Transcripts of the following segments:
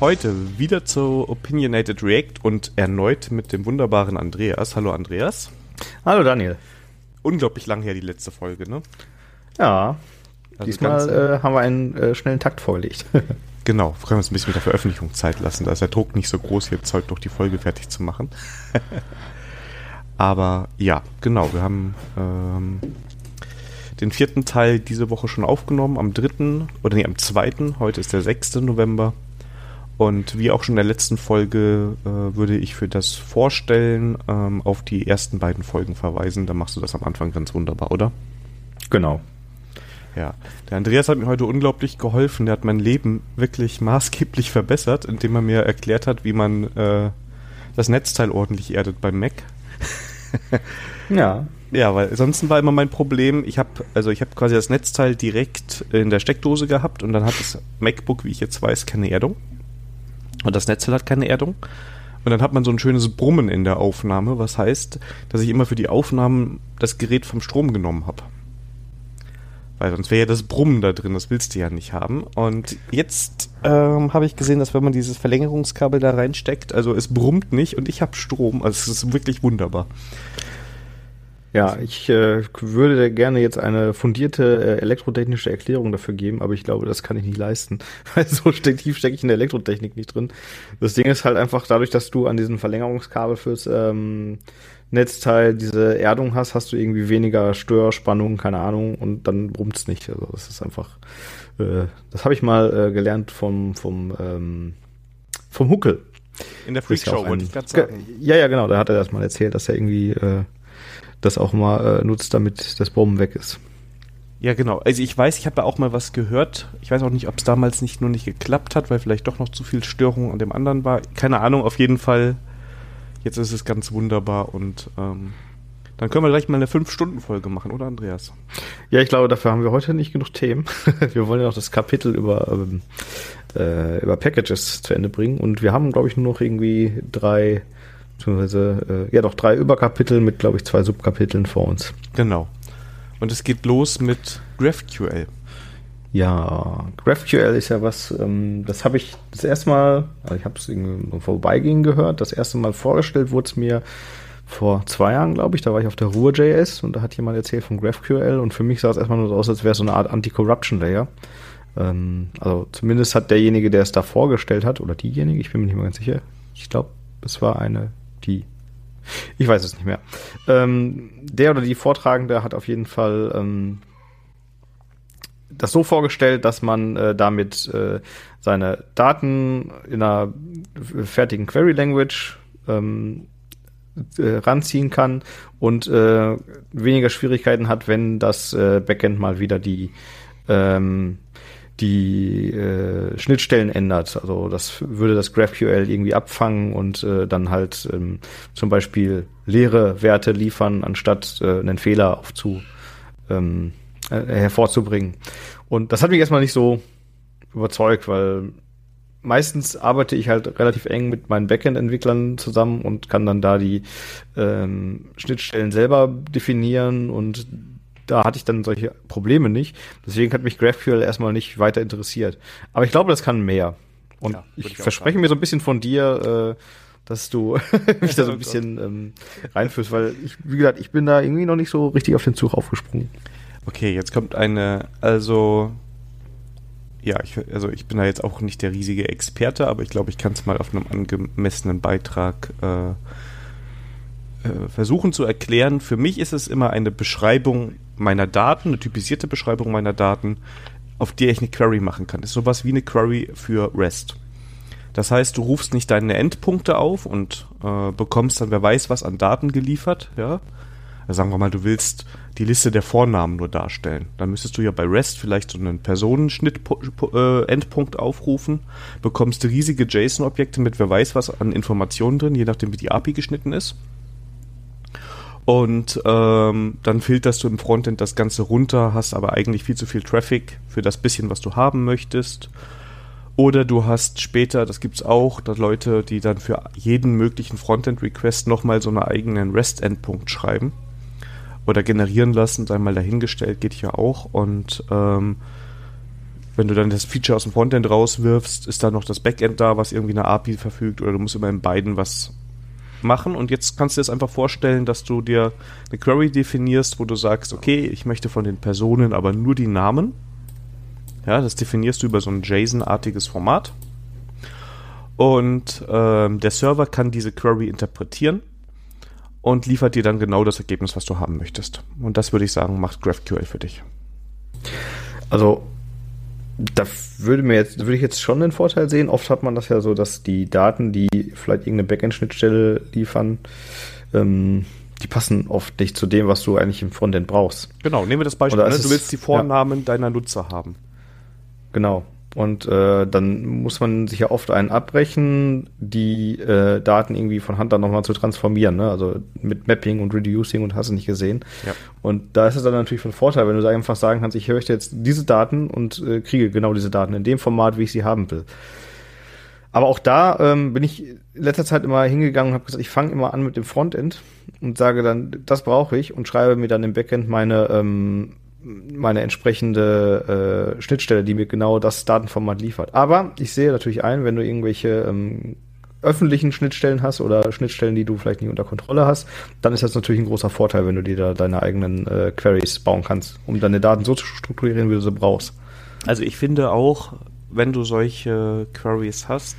Heute wieder zu Opinionated React und erneut mit dem wunderbaren Andreas. Hallo Andreas. Hallo Daniel. Unglaublich lang her die letzte Folge, ne? Ja. Also diesmal äh, haben wir einen äh, schnellen Takt vorgelegt. genau, wir können uns ein bisschen mit der Veröffentlichung Zeit lassen. Da ist der Druck nicht so groß, jetzt heute noch die Folge fertig zu machen. Aber ja, genau, wir haben ähm, den vierten Teil diese Woche schon aufgenommen, am dritten oder nee, am zweiten. Heute ist der 6. November. Und wie auch schon in der letzten Folge äh, würde ich für das Vorstellen ähm, auf die ersten beiden Folgen verweisen. Da machst du das am Anfang ganz wunderbar, oder? Genau. Ja, der Andreas hat mir heute unglaublich geholfen. Der hat mein Leben wirklich maßgeblich verbessert, indem er mir erklärt hat, wie man äh, das Netzteil ordentlich erdet beim Mac. ja. Ja, weil sonst war immer mein Problem, ich habe also ich habe quasi das Netzteil direkt in der Steckdose gehabt und dann hat das MacBook, wie ich jetzt weiß, keine Erdung. Und das Netzteil hat keine Erdung. Und dann hat man so ein schönes Brummen in der Aufnahme, was heißt, dass ich immer für die Aufnahmen das Gerät vom Strom genommen habe. Weil sonst wäre ja das Brummen da drin, das willst du ja nicht haben. Und jetzt ähm, habe ich gesehen, dass wenn man dieses Verlängerungskabel da reinsteckt, also es brummt nicht und ich habe Strom. Also es ist wirklich wunderbar. Ja, ich äh, würde gerne jetzt eine fundierte äh, elektrotechnische Erklärung dafür geben, aber ich glaube, das kann ich nicht leisten, weil so tief stecke ich in der Elektrotechnik nicht drin. Das Ding ist halt einfach dadurch, dass du an diesem Verlängerungskabel fürs ähm, Netzteil diese Erdung hast, hast du irgendwie weniger Störspannung, keine Ahnung, und dann brummt's nicht. Also das ist einfach, äh, das habe ich mal äh, gelernt vom vom ähm, vom Huckel. In der Freakshow wollte ich gerade sagen. Ja, ja, genau, da hat er das mal erzählt, dass er irgendwie äh, das auch mal äh, nutzt, damit das Bomben weg ist. Ja, genau. Also ich weiß, ich habe da auch mal was gehört. Ich weiß auch nicht, ob es damals nicht nur nicht geklappt hat, weil vielleicht doch noch zu viel Störung an dem anderen war. Keine Ahnung, auf jeden Fall. Jetzt ist es ganz wunderbar und ähm, dann können wir gleich mal eine 5-Stunden-Folge machen, oder Andreas? Ja, ich glaube, dafür haben wir heute nicht genug Themen. wir wollen ja noch das Kapitel über, ähm, äh, über Packages zu Ende bringen und wir haben, glaube ich, nur noch irgendwie drei beziehungsweise äh, ja doch drei Überkapitel mit, glaube ich, zwei Subkapiteln vor uns. Genau. Und es geht los mit GraphQL. Ja, GraphQL ist ja was, ähm, das habe ich das erste Mal, also ich habe es irgendwie vorbeigehen gehört, das erste Mal vorgestellt wurde es mir vor zwei Jahren, glaube ich, da war ich auf der Ruhr.js und da hat jemand erzählt von GraphQL und für mich sah es erstmal nur so aus, als wäre es so eine Art Anti-Corruption-Layer. Ähm, also zumindest hat derjenige, der es da vorgestellt hat, oder diejenige, ich bin mir nicht mehr ganz sicher, ich glaube, es war eine die. Ich weiß es nicht mehr. Ähm, der oder die Vortragende hat auf jeden Fall ähm, das so vorgestellt, dass man äh, damit äh, seine Daten in einer fertigen Query Language ähm, äh, ranziehen kann und äh, weniger Schwierigkeiten hat, wenn das äh, Backend mal wieder die ähm, die äh, Schnittstellen ändert. Also das würde das GraphQL irgendwie abfangen und äh, dann halt ähm, zum Beispiel leere Werte liefern, anstatt äh, einen Fehler aufzu ähm, äh, hervorzubringen. Und das hat mich erstmal nicht so überzeugt, weil meistens arbeite ich halt relativ eng mit meinen Backend-Entwicklern zusammen und kann dann da die ähm, Schnittstellen selber definieren und da hatte ich dann solche Probleme nicht. Deswegen hat mich GraphQL erstmal nicht weiter interessiert. Aber ich glaube, das kann mehr. Und ja, ich, ich verspreche mir so ein bisschen von dir, äh, dass du mich da so ein bisschen ähm, reinführst, weil ich, wie gesagt, ich bin da irgendwie noch nicht so richtig auf den Zug aufgesprungen. Okay, jetzt kommt eine, also ja, ich, also ich bin da jetzt auch nicht der riesige Experte, aber ich glaube, ich kann es mal auf einem angemessenen Beitrag äh, äh, versuchen zu erklären. Für mich ist es immer eine Beschreibung meiner Daten, eine typisierte Beschreibung meiner Daten, auf die ich eine Query machen kann. Das ist sowas wie eine Query für REST. Das heißt, du rufst nicht deine Endpunkte auf und äh, bekommst dann, wer weiß was, an Daten geliefert, ja. Also sagen wir mal, du willst die Liste der Vornamen nur darstellen. Dann müsstest du ja bei REST vielleicht so einen Personenschnitt-Endpunkt äh, aufrufen, bekommst riesige JSON-Objekte mit wer weiß was an Informationen drin, je nachdem wie die API geschnitten ist Und ähm, dann filterst du im Frontend das Ganze runter, hast aber eigentlich viel zu viel Traffic für das bisschen, was du haben möchtest. Oder du hast später, das gibt's auch, da Leute, die dann für jeden möglichen Frontend-Request nochmal so einen eigenen REST-Endpunkt schreiben oder generieren lassen, sei mal dahingestellt, geht ja auch. Und ähm, wenn du dann das Feature aus dem Frontend rauswirfst, ist da noch das Backend da, was irgendwie eine API verfügt, oder du musst immer in beiden was machen und jetzt kannst du dir das einfach vorstellen, dass du dir eine Query definierst, wo du sagst, okay, ich möchte von den Personen aber nur die Namen. Ja, das definierst du über so ein JSON-artiges Format. Und ähm, der Server kann diese Query interpretieren und liefert dir dann genau das Ergebnis, was du haben möchtest. Und das würde ich sagen, macht GraphQL für dich. Also da würde mir jetzt, würde ich jetzt schon den Vorteil sehen. Oft hat man das ja so, dass die Daten, die vielleicht irgendeine Backend-Schnittstelle liefern, ähm, die passen oft nicht zu dem, was du eigentlich im Frontend brauchst. Genau, nehmen wir das Beispiel. Ne? Du willst die Vornamen ja. deiner Nutzer haben. Genau. Und äh, dann muss man sich ja oft einen abbrechen, die äh, Daten irgendwie von Hand dann nochmal zu transformieren. Ne? Also mit Mapping und Reducing und hast du nicht gesehen. Ja. Und da ist es dann natürlich von Vorteil, wenn du einfach sagen kannst, ich möchte jetzt diese Daten und äh, kriege genau diese Daten in dem Format, wie ich sie haben will. Aber auch da ähm, bin ich in letzter Zeit immer hingegangen und habe gesagt, ich fange immer an mit dem Frontend und sage dann, das brauche ich und schreibe mir dann im Backend meine ähm, meine entsprechende äh, Schnittstelle, die mir genau das Datenformat liefert. Aber ich sehe natürlich ein, wenn du irgendwelche ähm, öffentlichen Schnittstellen hast oder Schnittstellen, die du vielleicht nicht unter Kontrolle hast, dann ist das natürlich ein großer Vorteil, wenn du dir da deine eigenen äh, Queries bauen kannst, um deine Daten so zu strukturieren, wie du sie brauchst. Also ich finde auch, wenn du solche Queries hast,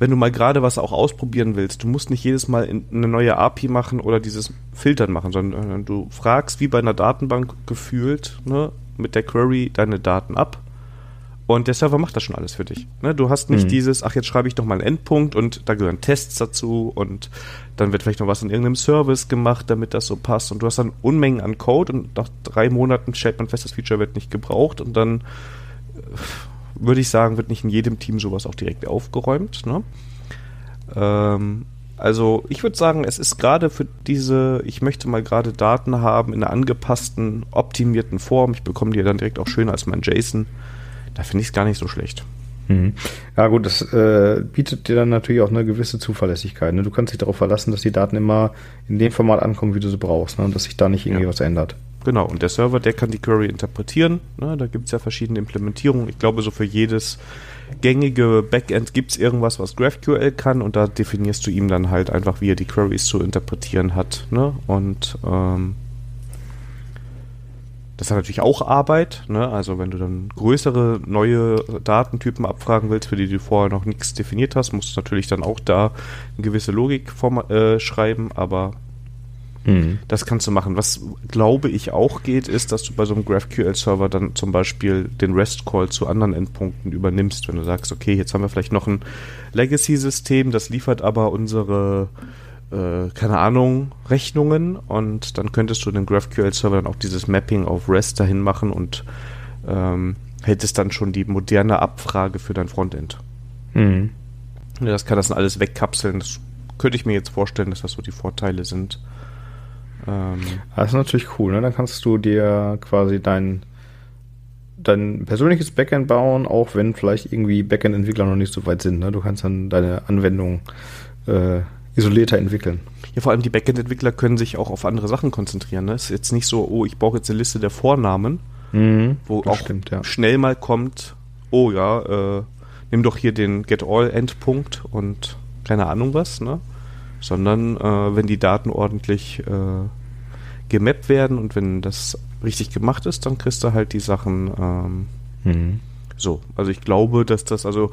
wenn du mal gerade was auch ausprobieren willst, du musst nicht jedes Mal eine neue API machen oder dieses Filtern machen, sondern du fragst wie bei einer Datenbank gefühlt ne, mit der Query deine Daten ab und der Server macht das schon alles für dich. Ne? Du hast nicht mhm. dieses, ach, jetzt schreibe ich doch mal einen Endpunkt und da gehören Tests dazu und dann wird vielleicht noch was in irgendeinem Service gemacht, damit das so passt. Und du hast dann Unmengen an Code und nach drei Monaten stellt man fest, das Feature wird nicht gebraucht und dann würde ich sagen, wird nicht in jedem Team sowas auch direkt aufgeräumt. Ne? Ähm, also ich würde sagen, es ist gerade für diese, ich möchte mal gerade Daten haben in einer angepassten, optimierten Form. Ich bekomme die dann direkt auch schön als mein JSON. Da finde ich es gar nicht so schlecht. Mhm. Ja gut, das äh, bietet dir dann natürlich auch eine gewisse Zuverlässigkeit. Ne? Du kannst dich darauf verlassen, dass die Daten immer in dem Format ankommen, wie du sie brauchst ne? und dass sich da nicht irgendwie ja. was ändert. Genau, und der Server, der kann die Query interpretieren. Ne? Da gibt es ja verschiedene Implementierungen. Ich glaube, so für jedes gängige Backend gibt es irgendwas, was GraphQL kann und da definierst du ihm dann halt einfach, wie er die Queries zu interpretieren hat. Ne? Und ähm, das hat natürlich auch Arbeit. Ne? Also wenn du dann größere neue Datentypen abfragen willst, für die du vorher noch nichts definiert hast, musst du natürlich dann auch da eine gewisse Logik äh, schreiben, aber Mhm. Das kannst du machen. Was glaube ich auch geht, ist, dass du bei so einem GraphQL-Server dann zum Beispiel den REST-Call zu anderen Endpunkten übernimmst. Wenn du sagst, okay, jetzt haben wir vielleicht noch ein Legacy-System, das liefert aber unsere, äh, keine Ahnung, Rechnungen und dann könntest du den GraphQL-Server dann auch dieses Mapping auf REST dahin machen und ähm, hättest dann schon die moderne Abfrage für dein Frontend. Mhm. Das kann das dann alles wegkapseln. Das könnte ich mir jetzt vorstellen, dass das so die Vorteile sind. Ähm, das ist natürlich cool, ne? Dann kannst du dir quasi dein, dein persönliches Backend bauen, auch wenn vielleicht irgendwie Backend-Entwickler noch nicht so weit sind. Ne? Du kannst dann deine Anwendung äh, isolierter entwickeln. Ja, vor allem die Backend-Entwickler können sich auch auf andere Sachen konzentrieren. Ne? Es ist jetzt nicht so, oh, ich brauche jetzt eine Liste der Vornamen, mhm, wo auch stimmt, ja. schnell mal kommt, oh ja, äh, nimm doch hier den Get-All-Endpunkt und keine Ahnung was, ne? Sondern äh, wenn die Daten ordentlich äh, gemappt werden und wenn das richtig gemacht ist, dann kriegst du halt die Sachen ähm, mhm. so. Also ich glaube, dass das, also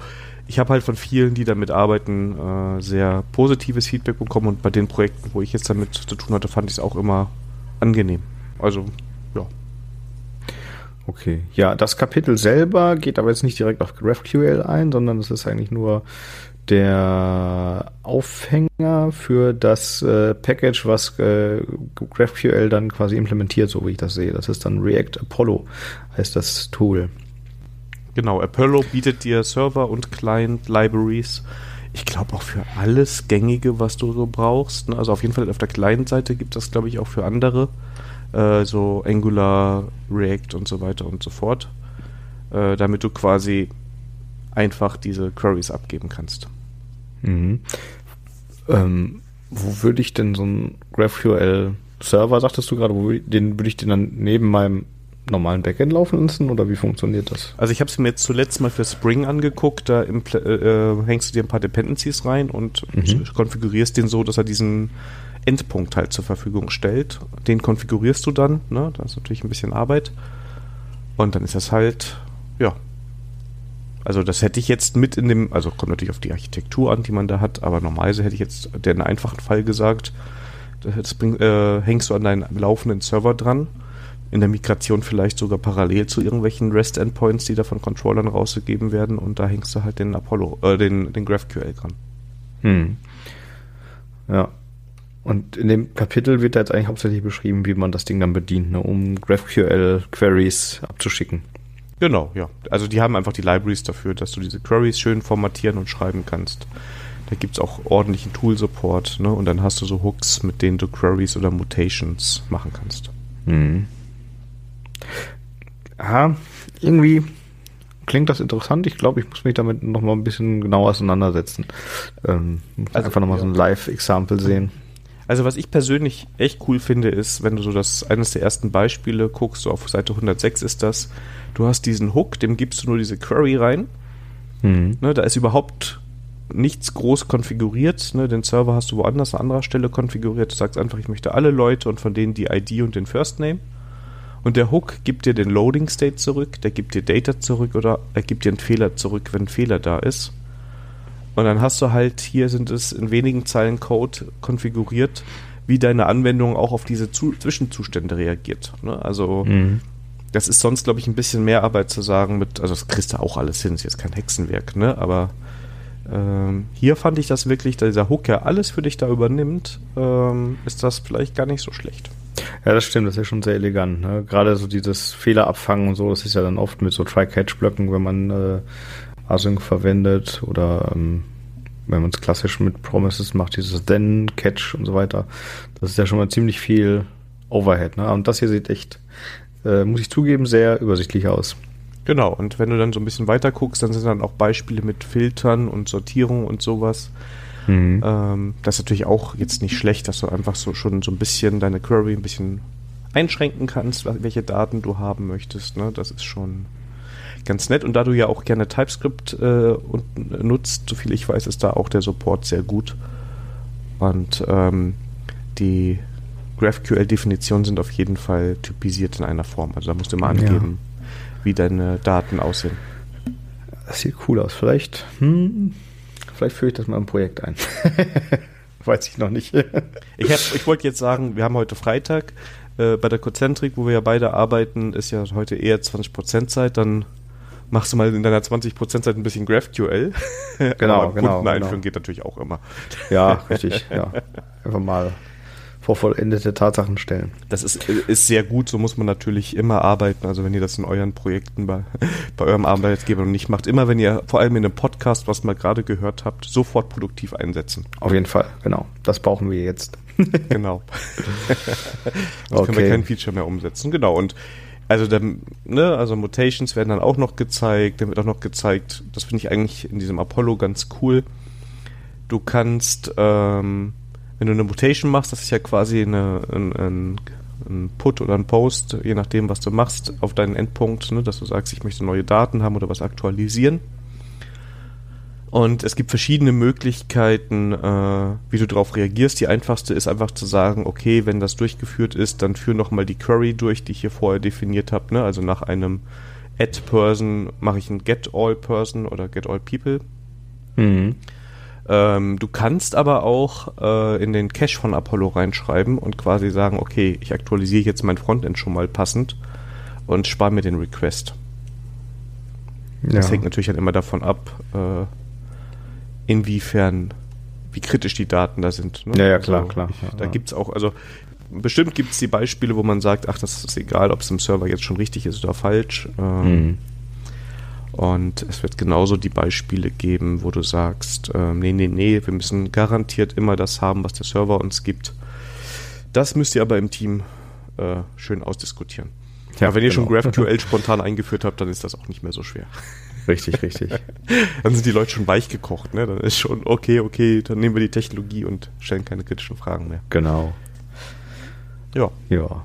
ich habe halt von vielen, die damit arbeiten, äh, sehr positives Feedback bekommen und bei den Projekten, wo ich jetzt damit zu tun hatte, fand ich es auch immer angenehm. Also, ja. Okay, ja, das Kapitel selber geht aber jetzt nicht direkt auf GraphQL ein, sondern es ist eigentlich nur der Aufhänger für das äh, Package, was äh, GraphQL dann quasi implementiert, so wie ich das sehe. Das ist dann React Apollo, heißt das Tool. Genau, Apollo bietet dir Server und Client Libraries. ich glaube auch für alles Gängige, was du so brauchst. Ne? Also auf jeden Fall auf der kleinen Seite gibt es das, glaube ich, auch für andere. Äh, so Angular, React und so weiter und so fort. Äh, damit du quasi einfach diese Queries abgeben kannst. Mhm. Ähm, wo würde ich denn so einen GraphQL-Server, sagtest du gerade, wo, den würde ich den dann neben meinem normalen Backend laufen lassen oder wie funktioniert das? Also ich habe es mir jetzt zuletzt mal für Spring angeguckt, da äh, äh, hängst du dir ein paar Dependencies rein und mhm. konfigurierst den so, dass er diesen Endpunkt halt zur Verfügung stellt. Den konfigurierst du dann, ne? da ist natürlich ein bisschen Arbeit. Und dann ist das halt, ja. Also das hätte ich jetzt mit in dem, also kommt natürlich auf die Architektur an, die man da hat, aber normalerweise hätte ich jetzt den einfachen Fall gesagt, das bring, äh, hängst du an deinen laufenden Server dran in der Migration vielleicht sogar parallel zu irgendwelchen REST-Endpoints, die da von Controllern rausgegeben werden und da hängst du halt den Apollo, äh, den, den GraphQL dran. Hm. Ja. Und in dem Kapitel wird da jetzt eigentlich hauptsächlich beschrieben, wie man das Ding dann bedient, ne, um GraphQL-Queries abzuschicken. Genau, ja. Also die haben einfach die Libraries dafür, dass du diese Queries schön formatieren und schreiben kannst. Da gibt es auch ordentlichen Tool-Support, ne? Und dann hast du so Hooks, mit denen du Queries oder Mutations machen kannst. Mhm. Ja, irgendwie klingt das interessant. Ich glaube, ich muss mich damit noch mal ein bisschen genauer auseinandersetzen. Ähm, also, einfach noch mal ja. so ein Live-Example sehen. Also was ich persönlich echt cool finde, ist, wenn du so das eines der ersten Beispiele guckst, so auf Seite 106 ist das, du hast diesen Hook, dem gibst du nur diese Query rein. Mhm. Ne, da ist überhaupt nichts groß konfiguriert. Ne, den Server hast du woanders an anderer Stelle konfiguriert. Du sagst einfach, ich möchte alle Leute und von denen die ID und den First Name. Und der Hook gibt dir den Loading State zurück, der gibt dir Data zurück oder er gibt dir einen Fehler zurück, wenn ein Fehler da ist. Und dann hast du halt, hier sind es in wenigen Zeilen Code konfiguriert, wie deine Anwendung auch auf diese Zu Zwischenzustände reagiert. Ne? Also mhm. das ist sonst, glaube ich, ein bisschen mehr Arbeit zu sagen mit, also das kriegst du auch alles hin, ist jetzt kein Hexenwerk, ne? Aber ähm, hier fand ich das wirklich, da dieser Hook ja alles für dich da übernimmt, ähm, ist das vielleicht gar nicht so schlecht. Ja, das stimmt, das ist ja schon sehr elegant. Ne? Gerade so dieses Fehlerabfangen und so, das ist ja dann oft mit so Try-Catch-Blöcken, wenn man äh, Async verwendet oder ähm, wenn man es klassisch mit Promises macht, dieses Then, Catch und so weiter. Das ist ja schon mal ziemlich viel Overhead. Ne? Und das hier sieht echt, äh, muss ich zugeben, sehr übersichtlich aus. Genau, und wenn du dann so ein bisschen weiter guckst, dann sind dann auch Beispiele mit Filtern und Sortierung und sowas. Mhm. Ähm, das ist natürlich auch jetzt nicht schlecht, dass du einfach so schon so ein bisschen deine Query ein bisschen einschränken kannst, welche Daten du haben möchtest. Ne? Das ist schon ganz nett. Und da du ja auch gerne TypeScript äh, und, nutzt, soviel ich weiß, ist da auch der Support sehr gut. Und ähm, die GraphQL-Definitionen sind auf jeden Fall typisiert in einer Form. Also da musst du mal angeben, ja. wie deine Daten aussehen. Das sieht cool aus. Vielleicht hm, Vielleicht führe ich das mal im Projekt ein. Weiß ich noch nicht. ich, ich wollte jetzt sagen, wir haben heute Freitag. Äh, bei der Concentric, wo wir ja beide arbeiten, ist ja heute eher 20% Zeit. Dann machst du mal in deiner 20% Zeit ein bisschen GraphQL. Genau, genau. Kunden einführen genau. geht natürlich auch immer. Ja, richtig. Ja. Einfach mal vor vollendete Tatsachen stellen. Das ist, ist sehr gut, so muss man natürlich immer arbeiten. Also wenn ihr das in euren Projekten bei, bei eurem Arbeitgeber nicht macht, immer wenn ihr vor allem in einem Podcast, was mal gerade gehört habt, sofort produktiv einsetzen. Auf jeden Fall, genau. Das brauchen wir jetzt. genau. Sonst okay. können wir kein Feature mehr umsetzen. Genau. Und also, dann, ne, also Mutations werden dann auch noch gezeigt. Dann wird auch noch gezeigt, das finde ich eigentlich in diesem Apollo ganz cool. Du kannst ähm, wenn du eine Mutation machst, das ist ja quasi eine, ein, ein, ein, Put oder ein Post, je nachdem, was du machst, auf deinen Endpunkt, ne, dass du sagst, ich möchte neue Daten haben oder was aktualisieren. Und es gibt verschiedene Möglichkeiten, äh, wie du darauf reagierst. Die einfachste ist einfach zu sagen, okay, wenn das durchgeführt ist, dann führ nochmal die Query durch, die ich hier vorher definiert habe. Ne? Also nach einem Add-Person mache ich ein Get-All-Person oder Get-All-People. Mhm. Ähm, du kannst aber auch äh, in den Cache von Apollo reinschreiben und quasi sagen, okay, ich aktualisiere jetzt mein Frontend schon mal passend und spare mir den Request. Ja. Das hängt natürlich dann immer davon ab, äh, inwiefern, wie kritisch die Daten da sind. Ne? Ja, ja, klar, also, klar. Ich, da ja. gibt es auch, also bestimmt gibt es die Beispiele, wo man sagt, ach, das ist egal, ob es im Server jetzt schon richtig ist oder falsch. Ähm, mhm. Und es wird genauso die Beispiele geben, wo du sagst, äh, nee, nee, nee, wir müssen garantiert immer das haben, was der Server uns gibt. Das müsst ihr aber im Team äh, schön ausdiskutieren. Ja, aber wenn ihr genau. schon GraphQL spontan eingeführt habt, dann ist das auch nicht mehr so schwer. Richtig, richtig. dann sind die Leute schon weich gekocht, ne? Dann ist schon, okay, okay, dann nehmen wir die Technologie und stellen keine kritischen Fragen mehr. Genau. Ja. Ja.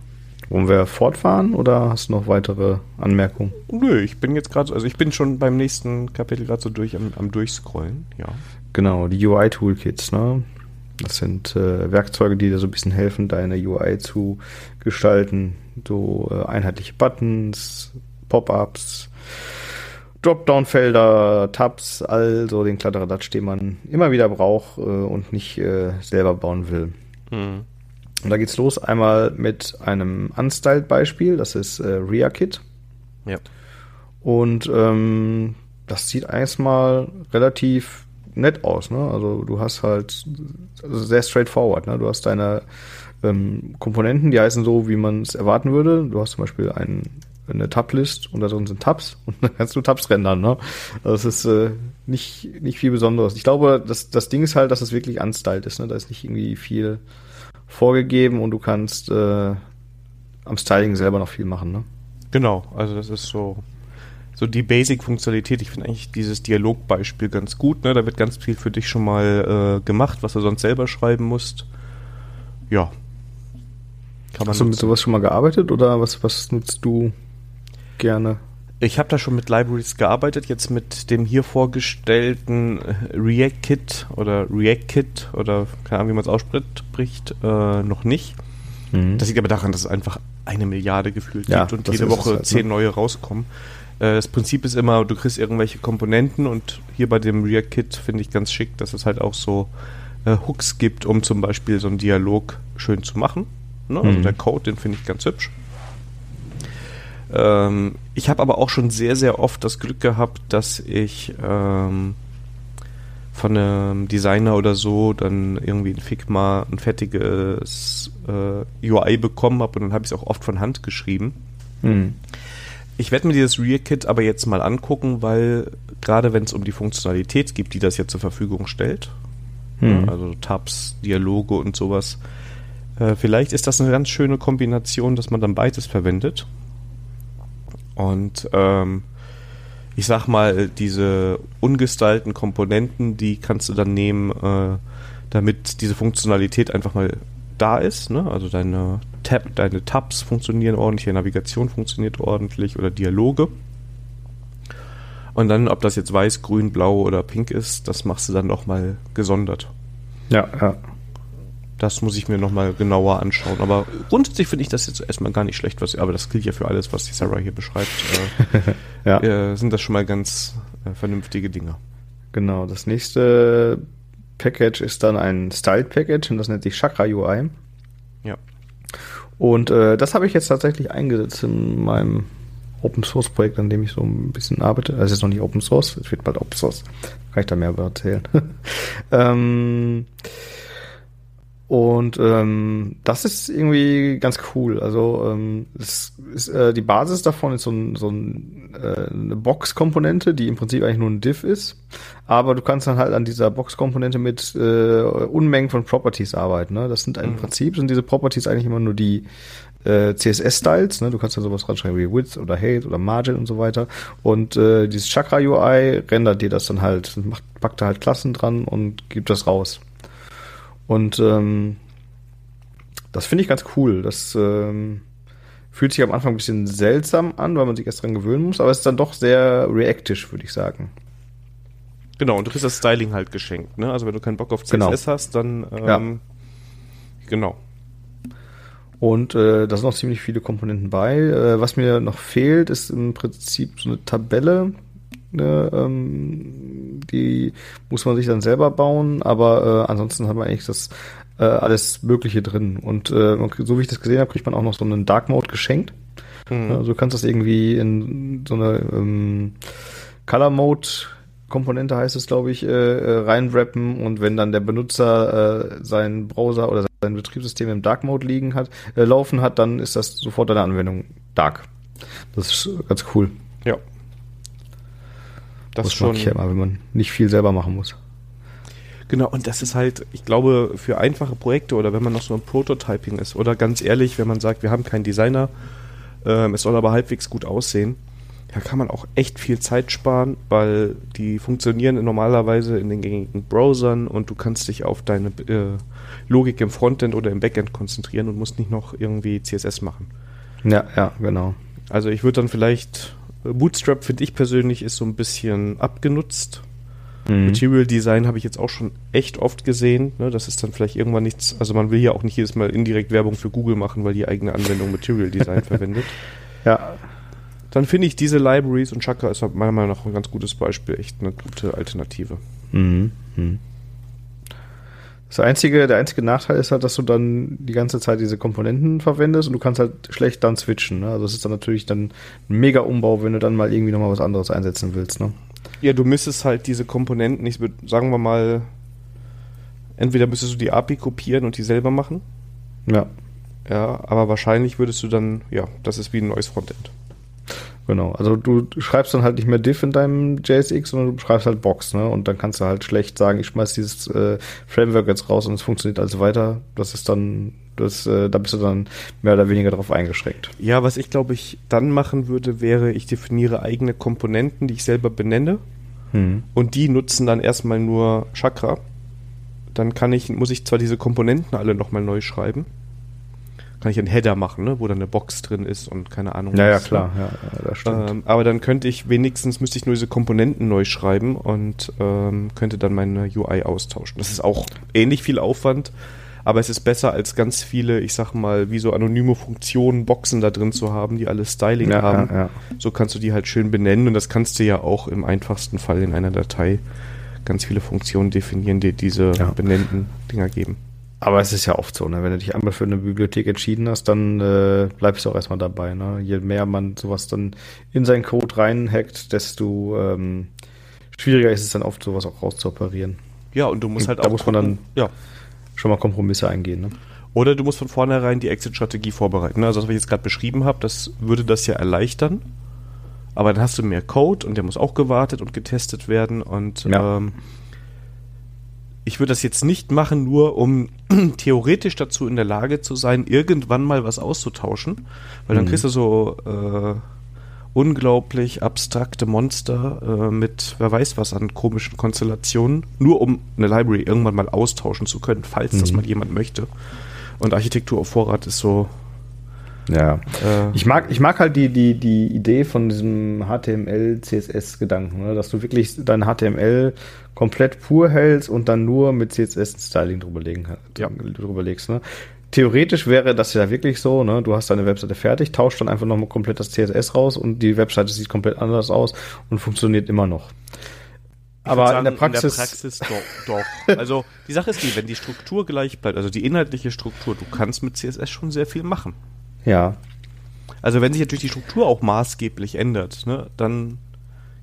Wollen wir fortfahren oder hast du noch weitere Anmerkungen? Nö, ich bin jetzt gerade, also ich bin schon beim nächsten Kapitel gerade so durch am, am Durchscrollen, ja. Genau, die UI-Toolkits, ne? Das sind äh, Werkzeuge, die dir so ein bisschen helfen, deine UI zu gestalten. So äh, einheitliche Buttons, Pop-ups, Dropdown-Felder, Tabs, also den Kladderadatsch, den man immer wieder braucht äh, und nicht äh, selber bauen will. Mhm. Und da geht's los einmal mit einem Unstyled-Beispiel, das ist äh, RiaKit. Ja. Und ähm, das sieht erstmal relativ nett aus, ne? Also du hast halt also sehr straightforward, ne? Du hast deine ähm, Komponenten, die heißen so, wie man es erwarten würde. Du hast zum Beispiel einen, eine Tab-List und da drin sind Tabs und dann kannst du Tabs rendern, ne? Also das ist äh, nicht, nicht viel Besonderes. Ich glaube, das, das Ding ist halt, dass es wirklich unstyled ist, ne? Da ist nicht irgendwie viel vorgegeben und du kannst äh, am Styling selber noch viel machen, ne? Genau, also das ist so so die Basic-Funktionalität. Ich finde eigentlich dieses Dialogbeispiel ganz gut. Ne? Da wird ganz viel für dich schon mal äh, gemacht, was du sonst selber schreiben musst. Ja. Kann man Hast du mit sowas schon mal gearbeitet oder was, was nutzt du gerne? Ich habe da schon mit Libraries gearbeitet, jetzt mit dem hier vorgestellten äh, React-Kit oder React-Kit oder keine Ahnung, wie man es ausspricht, äh, noch nicht. Mhm. Das liegt aber daran, dass es einfach eine Milliarde gefühlt ja, gibt und jede Woche halt, zehn ne? neue rauskommen. Äh, das Prinzip ist immer, du kriegst irgendwelche Komponenten und hier bei dem React-Kit finde ich ganz schick, dass es halt auch so äh, Hooks gibt, um zum Beispiel so einen Dialog schön zu machen. Ne? Also mhm. der Code, den finde ich ganz hübsch. Ähm, ich habe aber auch schon sehr, sehr oft das Glück gehabt, dass ich ähm, von einem Designer oder so dann irgendwie in Figma ein fertiges äh, UI bekommen habe und dann habe ich es auch oft von Hand geschrieben. Mhm. Ich werde mir dieses Rear-Kit aber jetzt mal angucken, weil gerade wenn es um die Funktionalität geht, die das jetzt zur Verfügung stellt, hm. also Tabs, Dialoge und sowas, äh, vielleicht ist das eine ganz schöne Kombination, dass man dann beides verwendet. Und ähm, ich sag mal, diese ungestylten Komponenten, die kannst du dann nehmen, äh, damit diese Funktionalität einfach mal da ist. Ne? Also deine, Tab, deine Tabs funktionieren ordentlich, deine Navigation funktioniert ordentlich oder Dialoge. Und dann, ob das jetzt weiß, grün, blau oder pink ist, das machst du dann nochmal gesondert. Ja, ja. Das muss ich mir nochmal genauer anschauen. Aber grundsätzlich finde ich das jetzt erstmal gar nicht schlecht, was, aber das gilt ja für alles, was die Sarah hier beschreibt. Äh, ja. äh, sind das schon mal ganz äh, vernünftige Dinge. Genau, das nächste Package ist dann ein Styled Package und das nennt sich Chakra UI. Ja. Und äh, das habe ich jetzt tatsächlich eingesetzt in meinem Open Source Projekt, an dem ich so ein bisschen arbeite. Also es ist noch nicht Open Source, es wird bald Open Source. Kann ich da mehr über erzählen. ähm, und ähm, das ist irgendwie ganz cool. Also ähm, es ist, äh, die Basis davon ist so, ein, so ein, äh, eine Box-Komponente, die im Prinzip eigentlich nur ein Div ist. Aber du kannst dann halt an dieser Box-Komponente mit äh, Unmengen von Properties arbeiten. Ne? Das sind im mhm. Prinzip sind diese Properties eigentlich immer nur die äh, CSS-Styles. Ne? Du kannst da sowas ranschreiben wie Width oder Height oder Margin und so weiter. Und äh, dieses Chakra-UI rendert dir das dann halt, macht, packt da halt Klassen dran und gibt das raus. Und ähm, das finde ich ganz cool. Das ähm, fühlt sich am Anfang ein bisschen seltsam an, weil man sich erst dran gewöhnen muss, aber es ist dann doch sehr reactisch, würde ich sagen. Genau, und du kriegst das Styling halt geschenkt, ne? Also wenn du keinen Bock auf CSS genau. hast, dann ähm, ja. genau. Und äh, da sind noch ziemlich viele Komponenten bei. Äh, was mir noch fehlt, ist im Prinzip so eine Tabelle, Ne, ähm, die muss man sich dann selber bauen, aber äh, ansonsten haben wir eigentlich das äh, alles Mögliche drin. Und äh, so wie ich das gesehen habe, kriegt man auch noch so einen Dark Mode geschenkt. Mhm. Also du kannst das irgendwie in so eine ähm, Color Mode Komponente heißt es, glaube ich, äh, äh, reinwrappen und wenn dann der Benutzer äh, seinen Browser oder sein Betriebssystem im Dark Mode liegen hat, äh, laufen hat, dann ist das sofort eine Anwendung Dark. Das ist ganz cool. Ja, das, das schon. Ich ja immer, wenn man nicht viel selber machen muss. Genau, und das ist halt, ich glaube, für einfache Projekte oder wenn man noch so ein Prototyping ist oder ganz ehrlich, wenn man sagt, wir haben keinen Designer, ähm, es soll aber halbwegs gut aussehen, da kann man auch echt viel Zeit sparen, weil die funktionieren normalerweise in den gängigen Browsern und du kannst dich auf deine äh, Logik im Frontend oder im Backend konzentrieren und musst nicht noch irgendwie CSS machen. Ja, ja, genau. Also ich würde dann vielleicht, Bootstrap finde ich persönlich ist so ein bisschen abgenutzt Mhm. Material Design habe ich jetzt auch schon echt oft gesehen. Ne? Das ist dann vielleicht irgendwann nichts. Also man will ja auch nicht jedes Mal indirekt Werbung für Google machen, weil die eigene Anwendung Material Design verwendet. Ja. Dann finde ich diese Libraries und Chakra ist meiner Meinung nach ein ganz gutes Beispiel, echt eine gute Alternative. Mhm. Mhm. Das einzige, der einzige Nachteil ist halt, dass du dann die ganze Zeit diese Komponenten verwendest und du kannst halt schlecht dann switchen. Ne? Also es ist dann natürlich dann ein mega Umbau, wenn du dann mal irgendwie nochmal was anderes einsetzen willst. Ne? Ja, du müsstest halt diese Komponenten, ich würde, sagen wir mal, entweder müsstest du die API kopieren und die selber machen. Ja. Ja, aber wahrscheinlich würdest du dann, ja, das ist wie ein neues Frontend. Genau, also du schreibst dann halt nicht mehr diff in deinem JSX, sondern du schreibst halt Box, ne? Und dann kannst du halt schlecht sagen, ich schmeiß dieses äh, Framework jetzt raus und es funktioniert also weiter. Das ist dann, das, äh, da bist du dann mehr oder weniger darauf eingeschränkt. Ja, was ich glaube ich dann machen würde, wäre, ich definiere eigene Komponenten, die ich selber benenne. Hm. Und die nutzen dann erstmal nur Chakra. Dann kann ich, muss ich zwar diese Komponenten alle nochmal neu schreiben kann ich einen Header machen, ne, wo dann eine Box drin ist und keine Ahnung. Ja, was, ja, klar, ja, ja das stimmt. Ähm, aber dann könnte ich wenigstens, müsste ich nur diese Komponenten neu schreiben und ähm, könnte dann meine UI austauschen. Das ist auch ähnlich viel Aufwand, aber es ist besser als ganz viele, ich sag mal, wie so anonyme Funktionen, Boxen da drin zu haben, die alle Styling ja, haben. Ja, ja. So kannst du die halt schön benennen und das kannst du ja auch im einfachsten Fall in einer Datei ganz viele Funktionen definieren, die diese benennten Dinger geben. Aber es ist ja oft so, ne? wenn du dich einmal für eine Bibliothek entschieden hast, dann äh, bleibst du auch erstmal dabei. Ne? Je mehr man sowas dann in seinen Code reinhackt, desto ähm, schwieriger ist es dann oft, sowas auch rauszuoperieren. Ja, und du musst halt da auch. Da muss man dann ja. schon mal Kompromisse eingehen. Ne? Oder du musst von vornherein die Exit-Strategie vorbereiten. Ne? Also, was ich jetzt gerade beschrieben habe, das würde das ja erleichtern. Aber dann hast du mehr Code und der muss auch gewartet und getestet werden. Und ja. ähm, ich würde das jetzt nicht machen, nur um theoretisch dazu in der Lage zu sein, irgendwann mal was auszutauschen, weil dann mhm. kriegst du so äh, unglaublich abstrakte Monster äh, mit wer weiß was an komischen Konstellationen, nur um eine Library irgendwann mal austauschen zu können, falls mhm. das mal jemand möchte. Und Architektur auf Vorrat ist so ja. Äh, ich, mag, ich mag halt die, die, die Idee von diesem HTML-CSS-Gedanken, ne? dass du wirklich dein HTML komplett pur hältst und dann nur mit CSS-Styling drüber, legen, ja. Ne? Theoretisch wäre das ja wirklich so, ne? du hast deine Webseite fertig, tauscht dann einfach nochmal komplett das CSS raus und die Webseite sieht komplett anders aus und funktioniert immer noch. Ich aber sagen, in der Praxis, in der Praxis doch, doch. Also die Sache ist die, wenn die Struktur gleich bleibt, also die inhaltliche Struktur, du kannst mit CSS schon sehr viel machen. Ja. Also wenn sich natürlich die Struktur auch maßgeblich ändert, ne, dann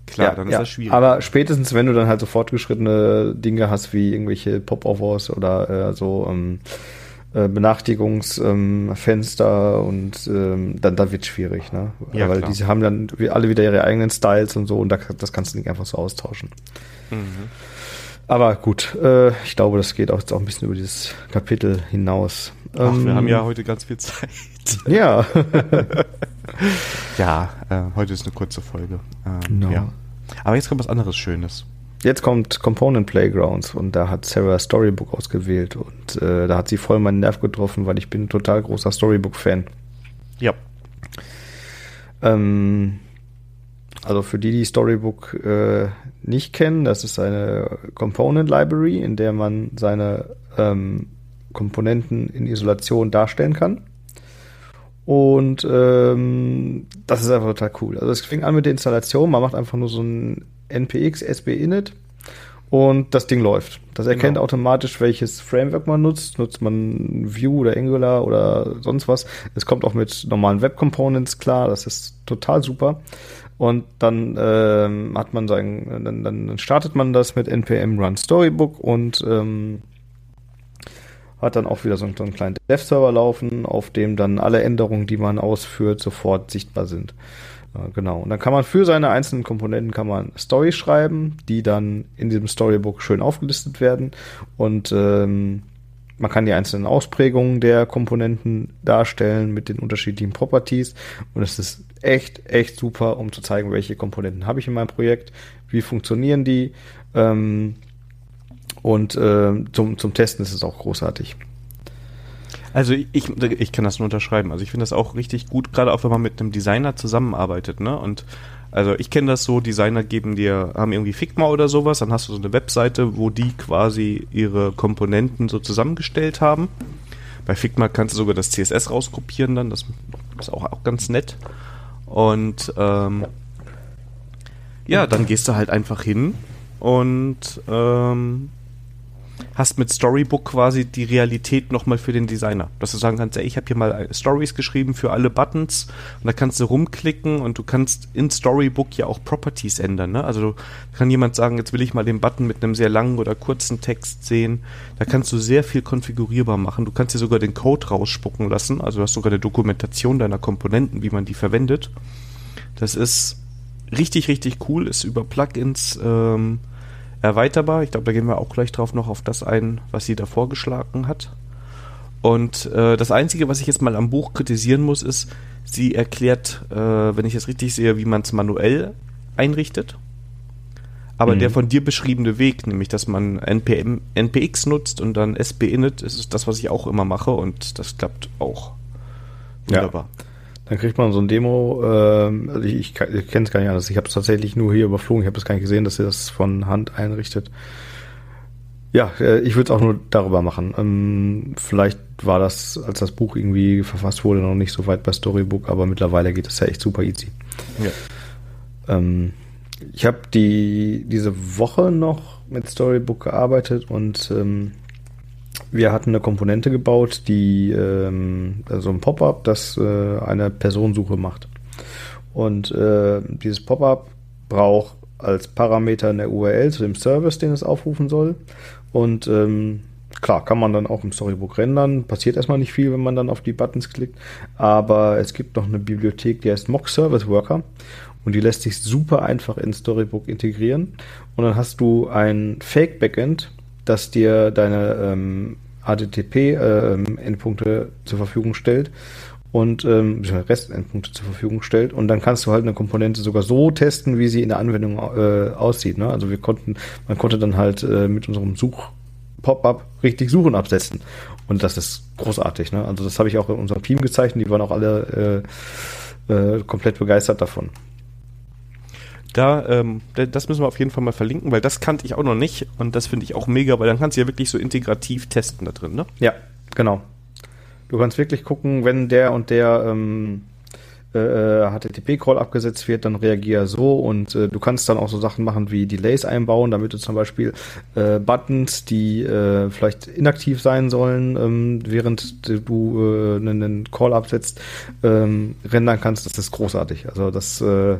klar, ja, dann ist ja. das schwierig. Aber spätestens, wenn du dann halt so fortgeschrittene Dinge hast, wie irgendwelche Pop-Offers oder äh, so ähm, äh, Benachrichtigungsfenster ähm, und ähm, dann, dann wird es schwierig, ne? Ja, Weil klar. diese haben dann alle wieder ihre eigenen Styles und so und da, das kannst du nicht einfach so austauschen. Mhm. Aber gut, äh, ich glaube, das geht auch jetzt auch ein bisschen über dieses Kapitel hinaus. Ach, ähm, wir haben ja heute ganz viel Zeit. Ja. ja, äh, heute ist eine kurze Folge. Ähm, no. ja. Aber jetzt kommt was anderes Schönes. Jetzt kommt Component Playgrounds und da hat Sarah Storybook ausgewählt und äh, da hat sie voll meinen Nerv getroffen, weil ich bin ein total großer Storybook-Fan. Ja. Ähm, also für die, die Storybook äh, nicht kennen, das ist eine Component Library, in der man seine ähm, Komponenten in Isolation darstellen kann. Und ähm, das ist einfach total cool. Also es fing an mit der Installation, man macht einfach nur so ein npx SB init und das Ding läuft. Das erkennt genau. automatisch, welches Framework man nutzt. Nutzt man Vue oder Angular oder sonst was. Es kommt auch mit normalen Web Components klar. Das ist total super. Und dann ähm, hat man sein, dann, dann startet man das mit npm run storybook und ähm, hat dann auch wieder so einen, so einen kleinen Dev-Server laufen, auf dem dann alle Änderungen, die man ausführt, sofort sichtbar sind. Ja, genau. Und dann kann man für seine einzelnen Komponenten kann man Story schreiben, die dann in diesem Storybook schön aufgelistet werden. Und ähm, man kann die einzelnen Ausprägungen der Komponenten darstellen mit den unterschiedlichen Properties. Und es ist echt, echt super, um zu zeigen, welche Komponenten habe ich in meinem Projekt, wie funktionieren die. Ähm, und äh, zum, zum Testen ist es auch großartig. Also ich, ich kann das nur unterschreiben. Also ich finde das auch richtig gut, gerade auch wenn man mit einem Designer zusammenarbeitet, ne? Und also ich kenne das so, Designer geben dir, haben irgendwie Figma oder sowas, dann hast du so eine Webseite, wo die quasi ihre Komponenten so zusammengestellt haben. Bei Figma kannst du sogar das CSS rauskopieren dann, das ist auch, auch ganz nett. Und ähm, ja, dann gehst du halt einfach hin und ähm, hast mit Storybook quasi die Realität nochmal für den Designer. Dass du sagen kannst, ey, ich habe hier mal Stories geschrieben für alle Buttons und da kannst du rumklicken und du kannst in Storybook ja auch Properties ändern. Ne? Also kann jemand sagen, jetzt will ich mal den Button mit einem sehr langen oder kurzen Text sehen. Da kannst du sehr viel konfigurierbar machen. Du kannst dir sogar den Code rausspucken lassen. Also du hast sogar eine Dokumentation deiner Komponenten, wie man die verwendet. Das ist richtig, richtig cool. Ist über Plugins ähm, erweiterbar. Ich glaube, da gehen wir auch gleich drauf noch auf das ein, was sie da vorgeschlagen hat. Und äh, das Einzige, was ich jetzt mal am Buch kritisieren muss, ist, sie erklärt, äh, wenn ich es richtig sehe, wie man es manuell einrichtet. Aber mhm. der von dir beschriebene Weg, nämlich dass man NPM, NPX nutzt und dann SBinit, ist das, was ich auch immer mache und das klappt auch. Wunderbar. Ja. Dann kriegt man so ein Demo, äh, also ich, ich, ich kenne es gar nicht anders. Ich habe es tatsächlich nur hier überflogen. Ich habe es gar nicht gesehen, dass sie das von Hand einrichtet. Ja, äh, ich würde es auch nur darüber machen. Ähm, vielleicht war das, als das Buch irgendwie verfasst wurde, noch nicht so weit bei Storybook, aber mittlerweile geht es ja echt super easy. Ja. Ähm, ich habe die diese Woche noch mit Storybook gearbeitet und ähm, wir hatten eine Komponente gebaut, die ähm, also ein Pop-up, das äh, eine Personensuche macht. Und äh, dieses Pop-up braucht als Parameter eine URL zu dem Service, den es aufrufen soll. Und ähm, klar, kann man dann auch im Storybook rendern. Passiert erstmal nicht viel, wenn man dann auf die Buttons klickt. Aber es gibt noch eine Bibliothek, die heißt Mock Service Worker. Und die lässt sich super einfach in Storybook integrieren. Und dann hast du ein Fake-Backend, das dir deine ähm, HTTP-Endpunkte ähm, zur Verfügung stellt und ähm, Restendpunkte zur Verfügung stellt und dann kannst du halt eine Komponente sogar so testen, wie sie in der Anwendung äh, aussieht. Ne? Also wir konnten, man konnte dann halt äh, mit unserem Such Pop-up richtig Suchen absetzen und das ist großartig. Ne? Also das habe ich auch in unserem Team gezeichnet, die waren auch alle äh, äh, komplett begeistert davon. Da, ähm, das müssen wir auf jeden Fall mal verlinken, weil das kannte ich auch noch nicht und das finde ich auch mega, weil dann kannst du ja wirklich so integrativ testen da drin, ne? Ja, genau. Du kannst wirklich gucken, wenn der und der ähm, äh, HTTP-Call abgesetzt wird, dann reagier so und äh, du kannst dann auch so Sachen machen wie Delays einbauen, damit du zum Beispiel äh, Buttons, die äh, vielleicht inaktiv sein sollen, ähm, während du äh, einen Call absetzt, ähm, rendern kannst. Das ist großartig. Also das äh,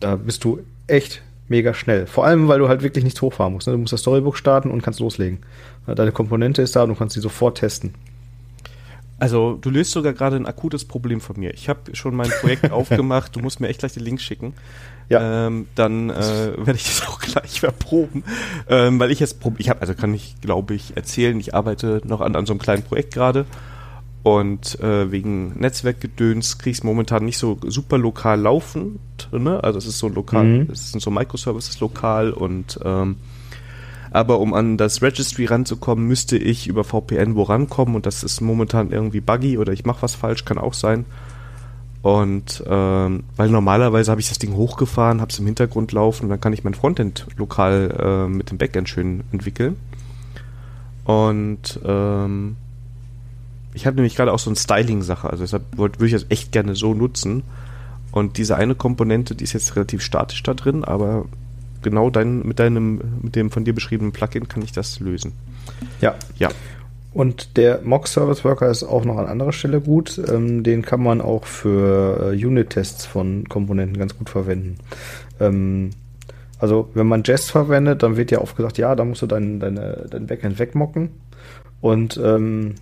da bist du echt mega schnell. Vor allem, weil du halt wirklich nichts hochfahren musst. Ne? Du musst das Storybook starten und kannst loslegen. Deine Komponente ist da und du kannst sie sofort testen. Also, du löst sogar gerade ein akutes Problem von mir. Ich habe schon mein Projekt aufgemacht. Du musst mir echt gleich den Link schicken. Ja. Ähm, dann äh, werde ich das auch gleich verproben. Ähm, weil ich jetzt, ich habe, also kann ich, glaube ich, erzählen, ich arbeite noch an, an so einem kleinen Projekt gerade und äh, wegen Netzwerkgedöns kriege ich es momentan nicht so super lokal laufend. Ne? Also es ist so lokal, mhm. es sind so Microservices lokal und ähm, aber um an das Registry ranzukommen, müsste ich über VPN wo rankommen und das ist momentan irgendwie buggy oder ich mache was falsch, kann auch sein. Und ähm, weil normalerweise habe ich das Ding hochgefahren, habe es im Hintergrund laufen und dann kann ich mein Frontend lokal äh, mit dem Backend schön entwickeln. Und ähm, ich habe nämlich gerade auch so eine Styling-Sache, also deshalb würde ich das echt gerne so nutzen. Und diese eine Komponente, die ist jetzt relativ statisch da drin, aber genau dein, mit deinem, mit dem von dir beschriebenen Plugin kann ich das lösen. Ja. Ja. Und der Mock Service Worker ist auch noch an anderer Stelle gut. Ähm, den kann man auch für äh, Unit-Tests von Komponenten ganz gut verwenden. Ähm, also wenn man Jest verwendet, dann wird ja oft gesagt, ja, da musst du dein, deine, dein Backend wegmocken. Und ähm,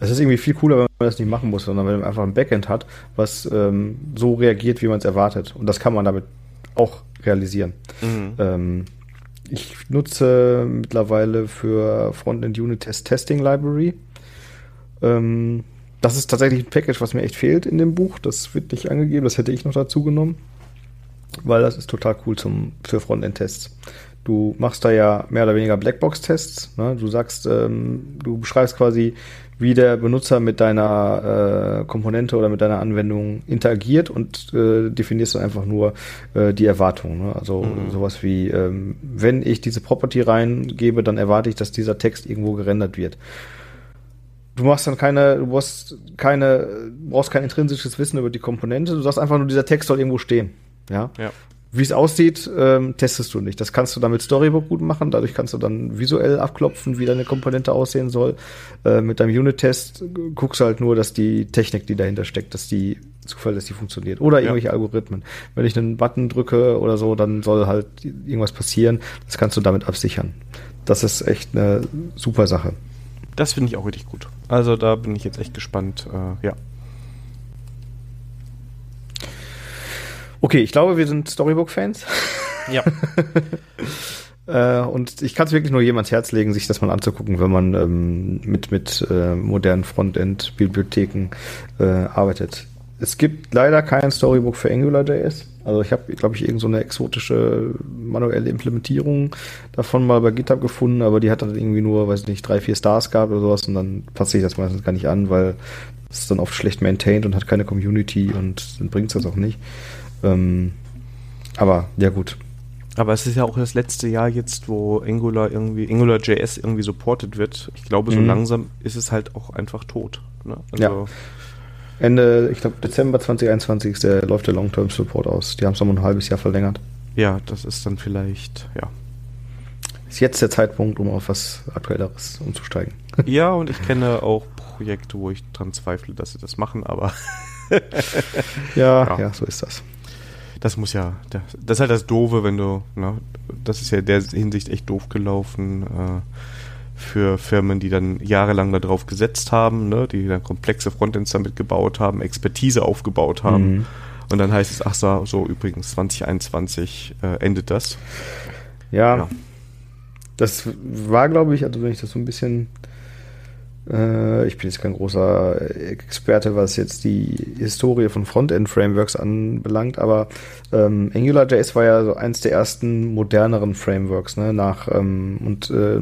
Es ist irgendwie viel cooler, wenn man das nicht machen muss, sondern wenn man einfach ein Backend hat, was ähm, so reagiert, wie man es erwartet. Und das kann man damit auch realisieren. Mhm. Ähm, ich nutze mittlerweile für Frontend Unit Test Testing Library. Ähm, das ist tatsächlich ein Package, was mir echt fehlt in dem Buch. Das wird nicht angegeben, das hätte ich noch dazu genommen, weil das ist total cool zum, für Frontend-Tests. Du machst da ja mehr oder weniger Blackbox-Tests. Ne? Du sagst, ähm, du beschreibst quasi, wie der Benutzer mit deiner äh, Komponente oder mit deiner Anwendung interagiert und äh, definierst dann einfach nur äh, die Erwartungen. Ne? Also mhm. sowas wie, ähm, wenn ich diese Property reingebe, dann erwarte ich, dass dieser Text irgendwo gerendert wird. Du machst dann keine, du brauchst keine, brauchst kein intrinsisches Wissen über die Komponente. Du sagst einfach nur, dieser Text soll irgendwo stehen. Ja. ja. Wie es aussieht, ähm, testest du nicht. Das kannst du dann mit Storybook gut machen. Dadurch kannst du dann visuell abklopfen, wie deine Komponente aussehen soll. Äh, mit deinem Unit-Test guckst du halt nur, dass die Technik, die dahinter steckt, dass die zuverlässig funktioniert. Oder irgendwelche ja. Algorithmen. Wenn ich einen Button drücke oder so, dann soll halt irgendwas passieren. Das kannst du damit absichern. Das ist echt eine super Sache. Das finde ich auch richtig gut. Also da bin ich jetzt echt gespannt. Äh, ja. Okay, ich glaube, wir sind Storybook-Fans. Ja. äh, und ich kann es wirklich nur jedem ans Herz legen, sich das mal anzugucken, wenn man ähm, mit, mit äh, modernen Frontend-Bibliotheken äh, arbeitet. Es gibt leider kein Storybook für AngularJS. Also ich habe, glaube ich, irgend so eine exotische manuelle Implementierung davon mal bei GitHub gefunden, aber die hat dann irgendwie nur, weiß nicht, drei, vier Stars gehabt oder sowas und dann passe ich das meistens gar nicht an, weil es ist dann oft schlecht maintained und hat keine Community und dann bringt es das auch nicht. Ähm, aber ja gut. Aber es ist ja auch das letzte Jahr jetzt, wo Angular irgendwie, AngularJS irgendwie supported wird. Ich glaube, so mhm. langsam ist es halt auch einfach tot. Ne? Also ja. Ende, ich glaube, Dezember 2021 ist der, läuft der Long-Term-Support aus. Die haben es um ein halbes Jahr verlängert. Ja, das ist dann vielleicht, ja. Ist jetzt der Zeitpunkt, um auf was Aktuelleres umzusteigen. Ja, und ich kenne auch Projekte, wo ich dran zweifle, dass sie das machen, aber. ja, ja, ja, so ist das. Das muss ja, das ist halt das Doofe, wenn du, ne, das ist ja in der Hinsicht echt doof gelaufen. Äh, für Firmen, die dann jahrelang darauf gesetzt haben, ne, die dann komplexe Frontends damit gebaut haben, Expertise aufgebaut haben. Mhm. Und dann heißt es, ach so, so übrigens 2021 äh, endet das. Ja, ja. Das war, glaube ich, also wenn ich das so ein bisschen ich bin jetzt kein großer Experte, was jetzt die Historie von Frontend-Frameworks anbelangt, aber ähm, AngularJS war ja so eins der ersten moderneren Frameworks, ne, nach ähm, und äh,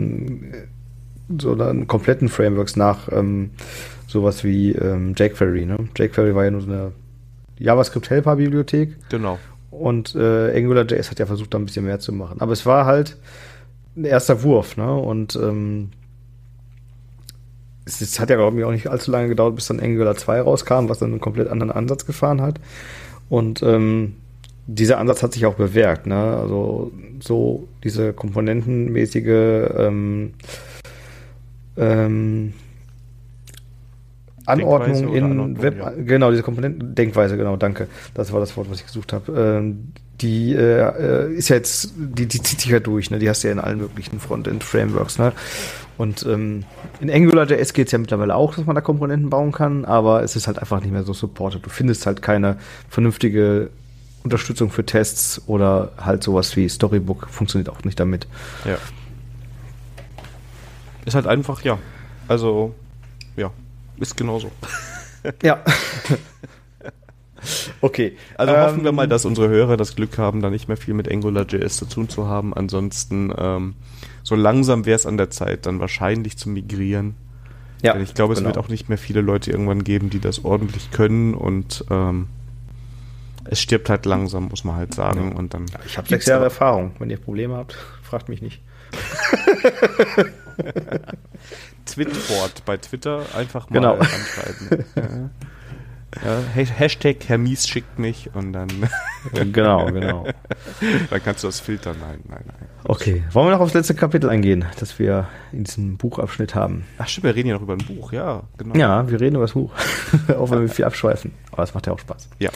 so dann kompletten Frameworks nach ähm, sowas wie ähm, jQuery. Ne? jQuery war ja nur so eine JavaScript-Helper-Bibliothek. Genau. Und äh, AngularJS hat ja versucht, da ein bisschen mehr zu machen. Aber es war halt ein erster Wurf. Ne? Und ähm, es, hat ja, glaube ich, auch nicht allzu lange gedauert, bis dann Angular 2 rauskam, was dann einen komplett anderen Ansatz gefahren hat. Und ähm, dieser Ansatz hat sich auch bewährt. Ne? Also so diese komponentenmäßige ähm, ähm, Anordnung in Anordnung, Web, ja. genau, diese Komponentendenkweise, genau, danke. Das war das Wort, was ich gesucht habe. Ähm, die äh, ist ja jetzt, die, die zieht sich ja durch, ne? Die hast du ja in allen möglichen Frontend-Frameworks, ne? Und ähm, in AngularJS geht es ja mittlerweile auch, dass man da Komponenten bauen kann, aber es ist halt einfach nicht mehr so supported. Du findest halt keine vernünftige Unterstützung für Tests oder halt sowas wie Storybook funktioniert auch nicht damit. Ja. Ist halt einfach, ja. Also, ja, ist genauso. ja. okay. Also ähm, hoffen wir mal, dass unsere Hörer das Glück haben, da nicht mehr viel mit AngularJS zu tun zu haben. Ansonsten, ähm, so langsam wäre es an der Zeit, dann wahrscheinlich zu migrieren. Ja, Denn ich glaube, es genau. wird auch nicht mehr viele Leute irgendwann geben, die das ordentlich können und ähm, es stirbt halt langsam, muss man halt sagen. Ja. Und dann ich habe sechs Jahre Erfahrung. Wenn ihr Probleme habt, fragt mich nicht. Twitboard bei Twitter einfach mal genau. anschreiben. Ja. Ja, Hashtag Hermies schickt mich und dann. genau, genau. dann kannst du das filtern. Nein, nein, nein. Okay, wollen wir noch aufs letzte Kapitel eingehen, das wir in diesem Buchabschnitt haben? Ach stimmt, wir reden ja noch über ein Buch, ja, genau. Ja, wir reden über das Buch. auch wenn wir viel abschweifen. Aber es macht ja auch Spaß. Ja.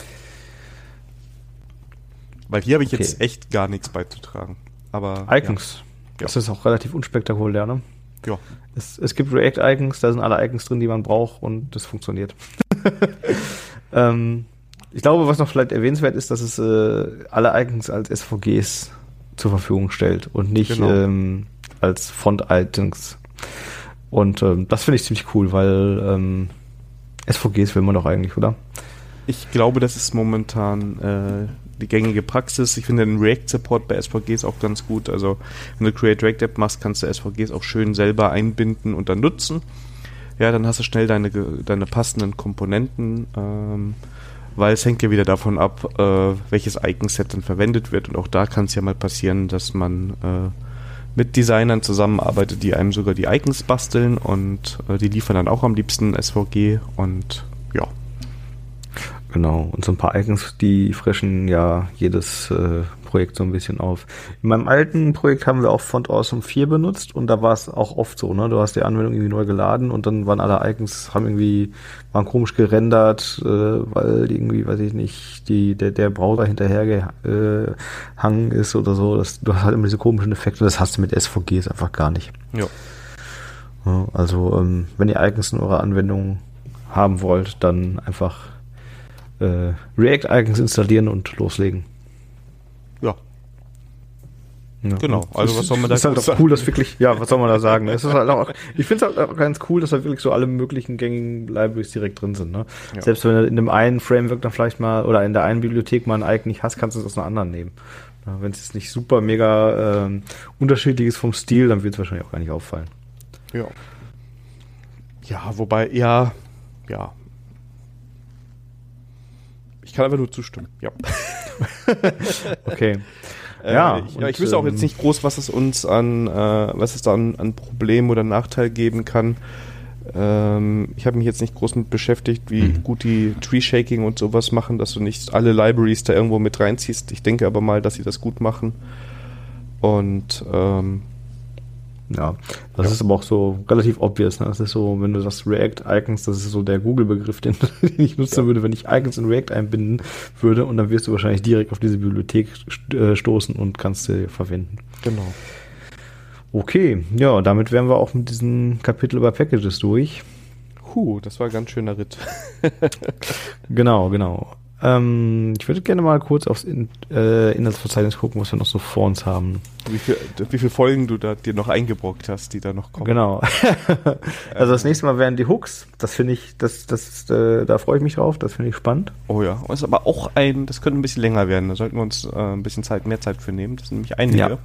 Weil hier habe ich okay. jetzt echt gar nichts beizutragen. Aber. Icons. Ja. Das ist auch relativ unspektakulär, ne? Ja. Es, es gibt React-Icons, da sind alle Icons drin, die man braucht und das funktioniert. ähm, ich glaube, was noch vielleicht erwähnenswert ist, dass es äh, alle Icons als SVGs zur Verfügung stellt und nicht genau. ähm, als Font-Icons. Und ähm, das finde ich ziemlich cool, weil ähm, SVGs will man doch eigentlich, oder? Ich glaube, das ist momentan äh, die gängige Praxis. Ich finde den React-Support bei SVGs auch ganz gut. Also wenn du Create React App machst, kannst du SVGs auch schön selber einbinden und dann nutzen. Ja, dann hast du schnell deine, deine passenden Komponenten, ähm, weil es hängt ja wieder davon ab, äh, welches Icon-Set dann verwendet wird. Und auch da kann es ja mal passieren, dass man äh, mit Designern zusammenarbeitet, die einem sogar die Icons basteln und äh, die liefern dann auch am liebsten SVG und ja. Genau, und so ein paar Icons, die frischen ja jedes äh, Projekt so ein bisschen auf. In meinem alten Projekt haben wir auch Font Awesome 4 benutzt und da war es auch oft so, ne? Du hast die Anwendung irgendwie neu geladen und dann waren alle Icons, haben irgendwie, waren komisch gerendert, äh, weil irgendwie, weiß ich nicht, die, der, der Browser hinterhergehangen äh, ist oder so. Das, du hast halt immer diese komischen Effekte, das hast du mit SVGs einfach gar nicht. Ja. also, ähm, wenn ihr Icons in eurer Anwendung haben wollt, dann einfach äh, React-Icons installieren und loslegen. Ja. Genau, also was soll man da sagen? ist halt auch cool, dass wirklich, ja, was soll man da sagen? Es ist halt auch, ich finde es halt auch ganz cool, dass da wirklich so alle möglichen gängigen Libraries direkt drin sind. Ne? Ja. Selbst wenn du in dem einen Framework dann vielleicht mal oder in der einen Bibliothek mal ein Icon nicht hast, kannst du es aus einer anderen nehmen. Ja, wenn es jetzt nicht super mega äh, unterschiedlich ist vom Stil, dann wird es wahrscheinlich auch gar nicht auffallen. Ja. Ja, wobei, ja, ja, ich kann einfach nur zustimmen. Ja. okay. Äh, ja, ich, ja, ich wüsste auch jetzt ähm, nicht groß, was es uns an, äh, was es da an, an Problem oder Nachteil geben kann. Ähm, ich habe mich jetzt nicht groß mit beschäftigt, wie mhm. gut die Tree-Shaking und sowas machen, dass du nicht alle Libraries da irgendwo mit reinziehst. Ich denke aber mal, dass sie das gut machen. Und ähm, ja, das ja. ist aber auch so relativ obvious. Ne? Das ist so, wenn du sagst React-Icons, das ist so der Google-Begriff, den, den, ich nutzen ja. würde, wenn ich Icons in React einbinden würde und dann wirst du wahrscheinlich direkt auf diese Bibliothek äh, stoßen und kannst sie verwenden. Genau. Okay, ja, damit wären wir auch mit diesem Kapitel über Packages durch. Huh, das war ein ganz schöner Ritt. genau, genau. Ähm, ich würde gerne mal kurz aufs In äh, Inhaltsverzeichnis gucken, was wir noch so vor uns haben. Wie, viel, wie viele Folgen du da dir noch eingebrockt hast, die da noch kommen. Genau. also das nächste Mal wären die Hooks. Das finde ich, das, das, äh, da freue ich mich drauf. Das finde ich spannend. Oh ja. Das ist aber auch ein, das könnte ein bisschen länger werden. Da sollten wir uns äh, ein bisschen Zeit, mehr Zeit für nehmen. Das sind nämlich einige. Ja.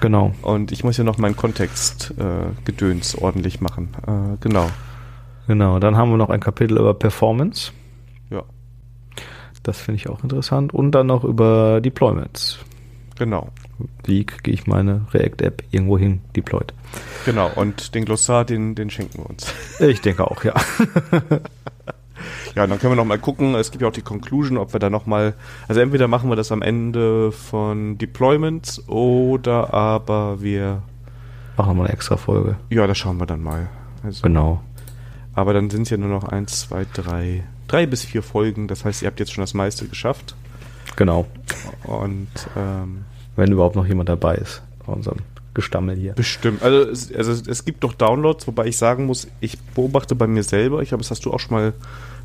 Genau. Und ich muss ja noch meinen Kontext-Gedöns äh, ordentlich machen. Äh, genau. Genau. Dann haben wir noch ein Kapitel über Performance. Das finde ich auch interessant. Und dann noch über Deployments. Genau. Wie kriege ich meine React-App irgendwo hin deployed? Genau, und den Glossar, den, den schenken wir uns. Ich denke auch, ja. ja, dann können wir noch mal gucken. Es gibt ja auch die Conclusion, ob wir da noch mal, also entweder machen wir das am Ende von Deployments oder aber wir machen wir eine extra Folge. Ja, das schauen wir dann mal. Also, genau. Aber dann sind es ja nur noch eins, zwei, drei, drei bis vier Folgen. Das heißt, ihr habt jetzt schon das meiste geschafft. Genau. Und ähm, wenn überhaupt noch jemand dabei ist bei unserem Gestammel hier. Bestimmt. Also es, also es gibt doch Downloads, wobei ich sagen muss, ich beobachte bei mir selber, ich habe das hast du auch schon mal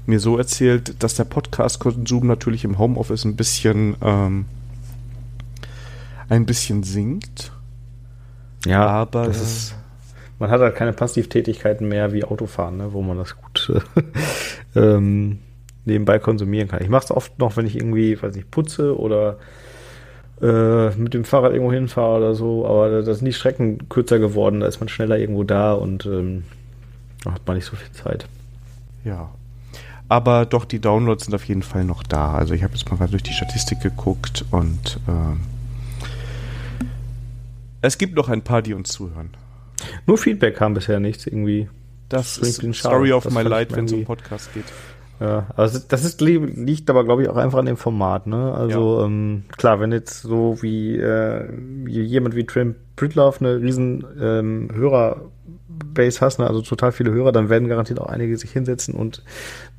mir so erzählt, dass der Podcast-Konsum natürlich im Homeoffice ein bisschen ähm, ein bisschen sinkt. Ja, aber das ist man hat halt keine Passivtätigkeiten mehr wie Autofahren, ne, wo man das gut äh, ähm, nebenbei konsumieren kann. Ich mache es oft noch, wenn ich irgendwie, weiß nicht, putze oder äh, mit dem Fahrrad irgendwo hinfahre oder so, aber da sind die Strecken kürzer geworden, da ist man schneller irgendwo da und ähm, hat man nicht so viel Zeit. Ja. Aber doch, die Downloads sind auf jeden Fall noch da. Also ich habe jetzt mal durch die Statistik geguckt und äh, es gibt noch ein paar, die uns zuhören. Nur Feedback kam bisher nichts irgendwie. Das ist Story of das my life, wenn es um Podcast geht. Ja, also das ist, liegt aber, glaube ich, auch einfach an dem Format, ne? Also, ja. ähm, klar, wenn jetzt so wie, äh, wie jemand wie Trim Pritloff eine riesen ähm, Hörerbase hast, ne? also total viele Hörer, dann werden garantiert auch einige sich hinsetzen und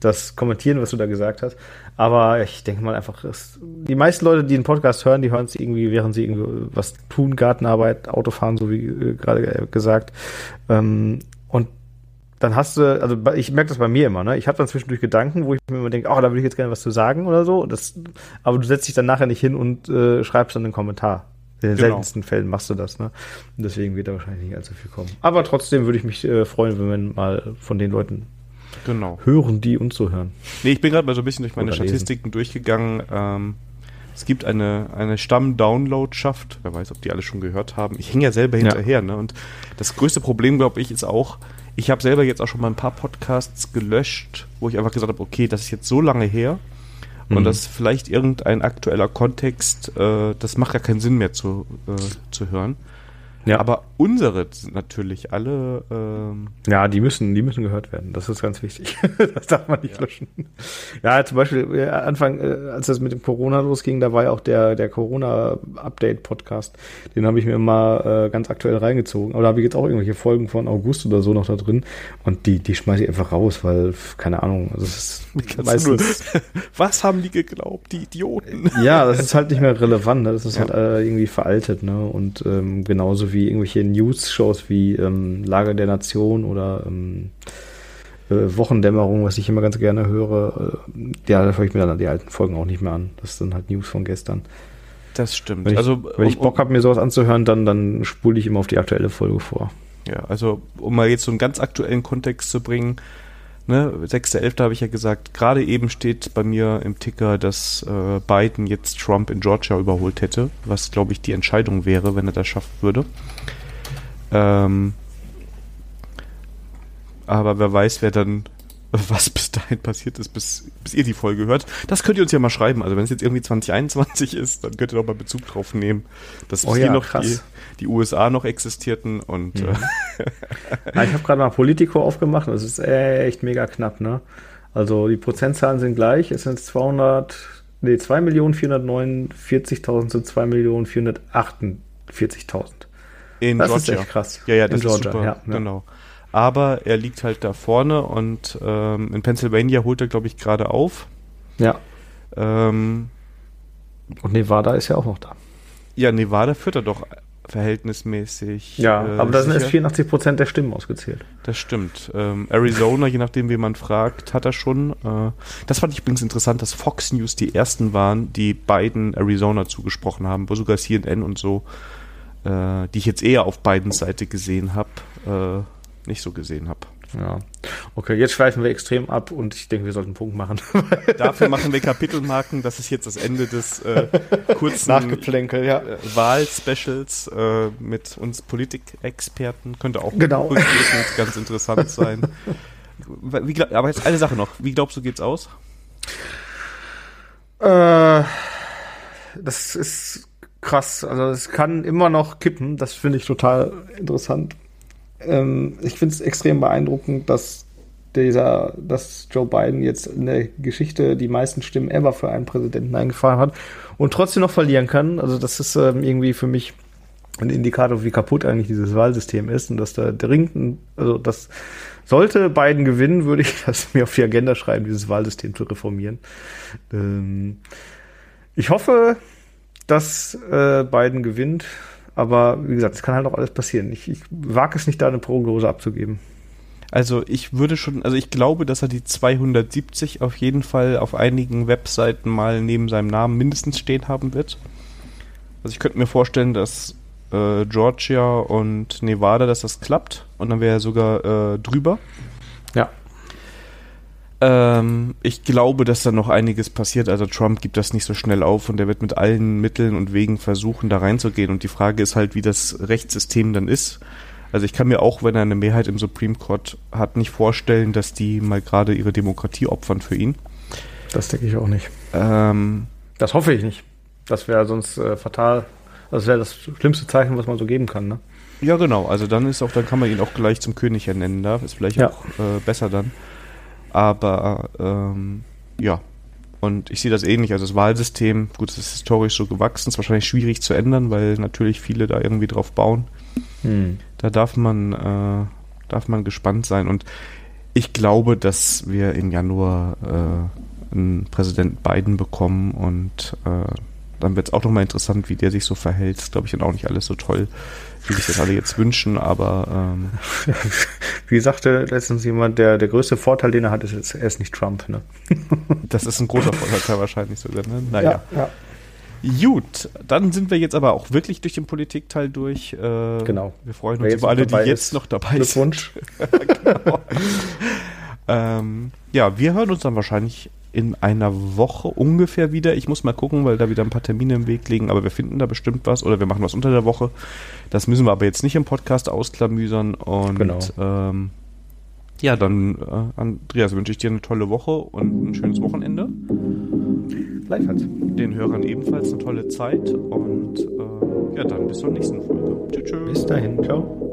das kommentieren, was du da gesagt hast. Aber ich denke mal einfach, es, die meisten Leute, die einen Podcast hören, die hören es irgendwie, während sie irgendwie was tun, Gartenarbeit, Autofahren, so wie äh, gerade gesagt. Ähm, und dann hast du, also ich merke das bei mir immer, ne? Ich habe dann zwischendurch Gedanken, wo ich mir immer denke, oh, da würde ich jetzt gerne was zu sagen oder so. Das, aber du setzt dich dann nachher nicht hin und äh, schreibst dann einen Kommentar. In den genau. seltensten Fällen machst du das, ne? Und deswegen wird da wahrscheinlich nicht allzu viel kommen. Aber trotzdem würde ich mich äh, freuen, wenn wir mal von den Leuten genau. hören, die uns so hören. Nee, ich bin gerade mal so ein bisschen durch meine Statistiken lesen. durchgegangen. Ähm, es gibt eine, eine Stamm-Downloadschaft. Wer weiß, ob die alle schon gehört haben. Ich hänge ja selber hinterher, ja. ne? Und das größte Problem, glaube ich, ist auch, ich habe selber jetzt auch schon mal ein paar Podcasts gelöscht, wo ich einfach gesagt habe, okay, das ist jetzt so lange her mhm. und das ist vielleicht irgendein aktueller Kontext, äh, das macht ja keinen Sinn mehr zu, äh, zu hören. Ja. Aber unsere sind natürlich alle. Ähm ja, die müssen, die müssen gehört werden. Das ist ganz wichtig. das darf man nicht ja. löschen. Ja, zum Beispiel äh, Anfang, äh, als das mit dem Corona losging, da war ja auch der der Corona-Update-Podcast. Den habe ich mir mal äh, ganz aktuell reingezogen. Aber da habe ich jetzt auch irgendwelche Folgen von August oder so noch da drin. Und die die schmeiße ich einfach raus, weil keine Ahnung. Das ist meistens. Was haben die geglaubt, die Idioten? ja, das ist halt nicht mehr relevant. Ne? Das ist ja. halt äh, irgendwie veraltet. Ne? Und ähm, genauso wie irgendwelche News-Shows wie ähm, Lage der Nation oder ähm, äh, Wochendämmerung, was ich immer ganz gerne höre. Äh, ja, da höre ich mir dann die alten Folgen auch nicht mehr an. Das sind halt News von gestern. Das stimmt. Wenn ich, also, wenn ich Bock habe, mir sowas anzuhören, dann, dann spule ich immer auf die aktuelle Folge vor. Ja, also um mal jetzt so einen ganz aktuellen Kontext zu bringen, ne, 6.11. habe ich ja gesagt, gerade eben steht bei mir im Ticker, dass äh, Biden jetzt Trump in Georgia überholt hätte, was glaube ich die Entscheidung wäre, wenn er das schaffen würde. Ähm, aber wer weiß, wer dann was bis dahin passiert ist, bis, bis ihr die Folge hört. Das könnt ihr uns ja mal schreiben. Also wenn es jetzt irgendwie 2021 ist, dann könnt ihr doch mal Bezug drauf nehmen, dass oh, ja, noch die, die, USA noch existierten und mhm. äh ich habe gerade mal Politico aufgemacht das ist echt mega knapp, ne? Also die Prozentzahlen sind gleich, es sind 200, nee, 2.449.000 zu 2.448.000. In das Georgia. ist echt krass. Ja, ja, das In Georgia, ist super. Ja, genau aber er liegt halt da vorne und ähm, in Pennsylvania holt er, glaube ich, gerade auf. Ja. Ähm, und Nevada ist ja auch noch da. Ja, Nevada führt er doch verhältnismäßig. Ja, äh, aber da sind erst 84 Prozent der Stimmen ausgezählt. Das stimmt. Ähm, Arizona, je nachdem, wie man fragt, hat er schon. Äh, das fand ich übrigens interessant, dass Fox News die ersten waren, die beiden Arizona zugesprochen haben, wo sogar CNN und so, äh, die ich jetzt eher auf beiden Seite gesehen habe, äh, nicht so gesehen habe. Ja. Okay, jetzt schweifen wir extrem ab und ich denke, wir sollten einen Punkt machen. Dafür machen wir Kapitelmarken. Das ist jetzt das Ende des äh, kurzen Nachgeplänkel, ja. äh, Wahlspecials äh, mit uns Politikexperten. Könnte auch genau. ganz interessant sein. Wie, glaub, aber jetzt eine Sache noch. Wie glaubst du, geht's aus? Äh, das ist krass. Also es kann immer noch kippen. Das finde ich total interessant ähm, ich finde es extrem beeindruckend, dass dieser, dass Joe Biden jetzt in der Geschichte die meisten Stimmen ever für einen Präsidenten eingefahren hat und trotzdem noch verlieren kann. Also das ist ähm, irgendwie für mich ein Indikator, wie kaputt eigentlich dieses Wahlsystem ist und dass da dringend, also das sollte Biden gewinnen, würde ich das mir auf die Agenda schreiben, dieses Wahlsystem zu reformieren. Ähm, ich hoffe, dass äh, Biden gewinnt aber wie gesagt, es kann halt auch alles passieren. Ich, ich wage es nicht, da eine Prognose abzugeben. Also ich würde schon, also ich glaube, dass er die 270 auf jeden Fall auf einigen Webseiten mal neben seinem Namen mindestens stehen haben wird. Also ich könnte mir vorstellen, dass äh, Georgia und Nevada, dass das klappt und dann wäre er sogar äh, drüber. Ja. Ähm, ich glaube, dass da noch einiges passiert. Also Trump gibt das nicht so schnell auf und er wird mit allen Mitteln und Wegen versuchen, da reinzugehen. Und die Frage ist halt, wie das Rechtssystem dann ist. Also ich kann mir auch, wenn er eine Mehrheit im Supreme Court hat, nicht vorstellen, dass die mal gerade ihre Demokratie opfern für ihn. Das denke ich auch nicht. Ähm, das hoffe ich nicht. Das wäre sonst äh, fatal. Das wäre das schlimmste Zeichen, was man so geben kann, ne? Ja, genau. Also dann ist auch, dann kann man ihn auch gleich zum König ernennen. Da ist vielleicht ja. auch äh, besser dann. Aber ähm, ja, und ich sehe das ähnlich. Also das Wahlsystem, gut, es ist historisch so gewachsen, ist wahrscheinlich schwierig zu ändern, weil natürlich viele da irgendwie drauf bauen. Hm. Da darf man, äh, darf man gespannt sein. Und ich glaube, dass wir im Januar äh, einen Präsident Biden bekommen und äh, dann wird es auch nochmal interessant, wie der sich so verhält. Das glaube ich dann auch nicht alles so toll, wie sich das alle jetzt wünschen, aber ähm, wie sagte letztens jemand, der, der größte Vorteil, den er hat, ist, er ist nicht Trump, ne? das ist ein großer Vorteil wahrscheinlich sogar, ne? Naja. Ja, ja. Gut, dann sind wir jetzt aber auch wirklich durch den Politikteil durch. Äh, genau. Wir freuen uns über alle, die jetzt noch dabei sind. Glückwunsch. genau. ähm, ja, wir hören uns dann wahrscheinlich in einer Woche ungefähr wieder. Ich muss mal gucken, weil da wieder ein paar Termine im Weg liegen, aber wir finden da bestimmt was oder wir machen was unter der Woche. Das müssen wir aber jetzt nicht im Podcast ausklamüsern und genau. ähm, ja, dann äh, Andreas wünsche ich dir eine tolle Woche und ein schönes Wochenende. Gleichfalls. Den Hörern ebenfalls eine tolle Zeit und äh, ja, dann bis zur nächsten Folge. Tschüss. Bis dahin. Ciao.